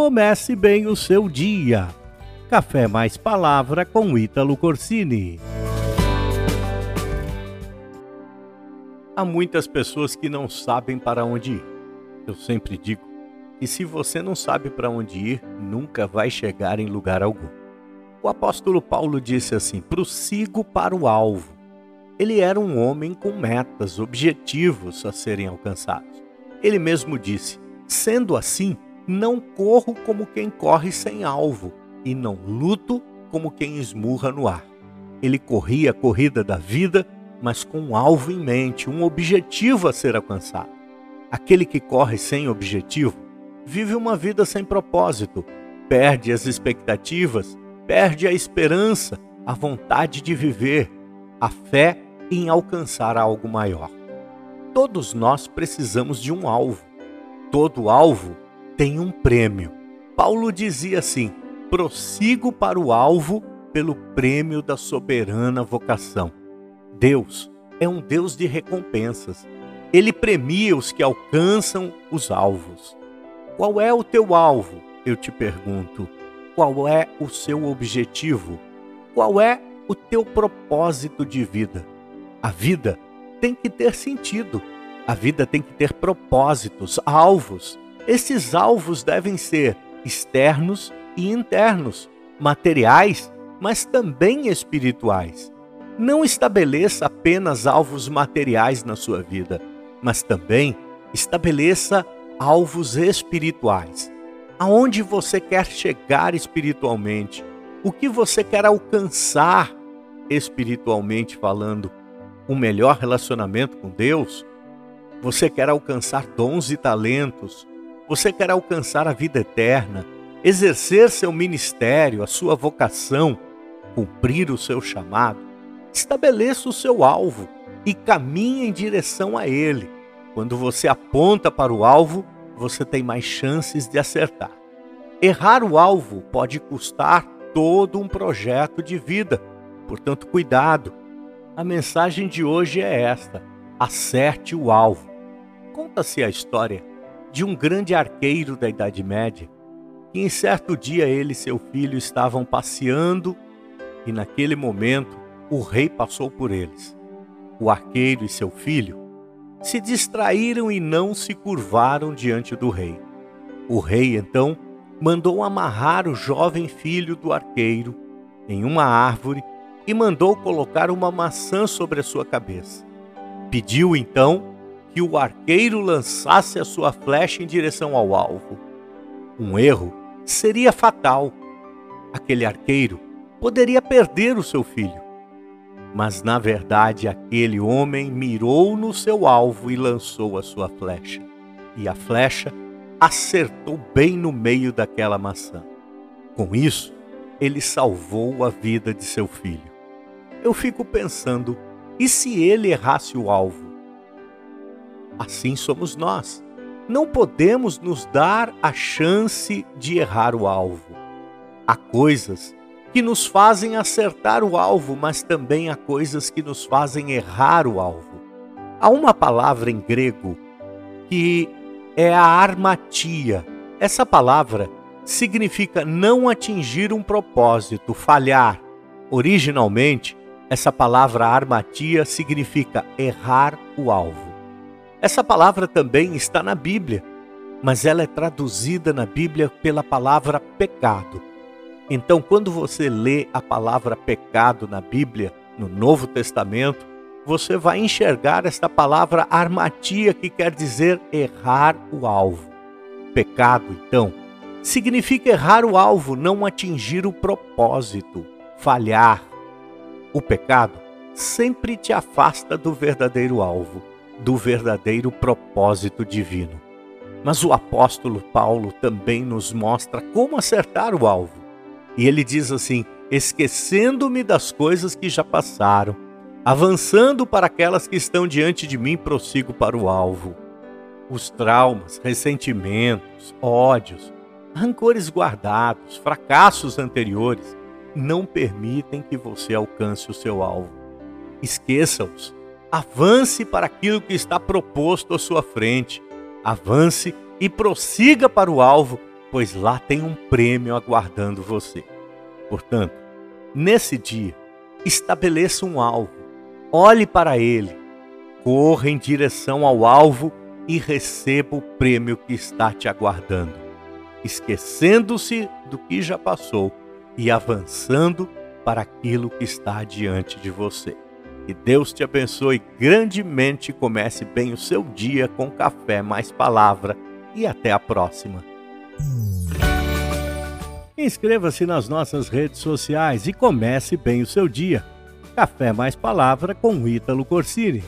comece bem o seu dia. Café mais palavra com Ítalo Corsini. Há muitas pessoas que não sabem para onde ir. Eu sempre digo que se você não sabe para onde ir, nunca vai chegar em lugar algum. O apóstolo Paulo disse assim: prossigo para o alvo. Ele era um homem com metas, objetivos a serem alcançados. Ele mesmo disse: sendo assim, não corro como quem corre sem alvo, e não luto como quem esmurra no ar. Ele corria a corrida da vida mas com um alvo em mente, um objetivo a ser alcançado. Aquele que corre sem objetivo vive uma vida sem propósito, perde as expectativas, perde a esperança, a vontade de viver, a fé em alcançar algo maior. Todos nós precisamos de um alvo. Todo alvo tem um prêmio. Paulo dizia assim: prossigo para o alvo pelo prêmio da soberana vocação. Deus é um Deus de recompensas. Ele premia os que alcançam os alvos. Qual é o teu alvo? Eu te pergunto. Qual é o seu objetivo? Qual é o teu propósito de vida? A vida tem que ter sentido. A vida tem que ter propósitos, alvos. Esses alvos devem ser externos e internos, materiais, mas também espirituais. Não estabeleça apenas alvos materiais na sua vida, mas também estabeleça alvos espirituais. Aonde você quer chegar espiritualmente? O que você quer alcançar espiritualmente falando? Um melhor relacionamento com Deus? Você quer alcançar dons e talentos? Você quer alcançar a vida eterna? Exercer seu ministério, a sua vocação, cumprir o seu chamado? Estabeleça o seu alvo e caminhe em direção a ele. Quando você aponta para o alvo, você tem mais chances de acertar. Errar o alvo pode custar todo um projeto de vida, portanto, cuidado. A mensagem de hoje é esta: acerte o alvo. Conta-se a história de um grande arqueiro da Idade Média que, em certo dia, ele e seu filho estavam passeando e, naquele momento, o rei passou por eles. O arqueiro e seu filho se distraíram e não se curvaram diante do rei. O rei então mandou amarrar o jovem filho do arqueiro em uma árvore e mandou colocar uma maçã sobre a sua cabeça. Pediu então que o arqueiro lançasse a sua flecha em direção ao alvo. Um erro seria fatal. Aquele arqueiro poderia perder o seu filho. Mas na verdade aquele homem mirou no seu alvo e lançou a sua flecha. E a flecha acertou bem no meio daquela maçã. Com isso, ele salvou a vida de seu filho. Eu fico pensando, e se ele errasse o alvo? Assim somos nós. Não podemos nos dar a chance de errar o alvo. Há coisas que nos fazem acertar o alvo, mas também há coisas que nos fazem errar o alvo. Há uma palavra em grego que é a armatia. Essa palavra significa não atingir um propósito, falhar. Originalmente, essa palavra armatia significa errar o alvo. Essa palavra também está na Bíblia, mas ela é traduzida na Bíblia pela palavra pecado. Então, quando você lê a palavra pecado na Bíblia, no Novo Testamento, você vai enxergar esta palavra armatia, que quer dizer errar o alvo. Pecado, então, significa errar o alvo, não atingir o propósito, falhar. O pecado sempre te afasta do verdadeiro alvo, do verdadeiro propósito divino. Mas o apóstolo Paulo também nos mostra como acertar o alvo. E ele diz assim: esquecendo-me das coisas que já passaram, avançando para aquelas que estão diante de mim, prossigo para o alvo. Os traumas, ressentimentos, ódios, rancores guardados, fracassos anteriores não permitem que você alcance o seu alvo. Esqueça-os. Avance para aquilo que está proposto à sua frente. Avance e prossiga para o alvo pois lá tem um prêmio aguardando você. Portanto, nesse dia, estabeleça um alvo, olhe para ele, corra em direção ao alvo e receba o prêmio que está te aguardando, esquecendo-se do que já passou e avançando para aquilo que está diante de você. Que Deus te abençoe grandemente. Comece bem o seu dia com café mais palavra e até a próxima. Inscreva-se nas nossas redes sociais e comece bem o seu dia. Café mais palavra com Ítalo Corsini.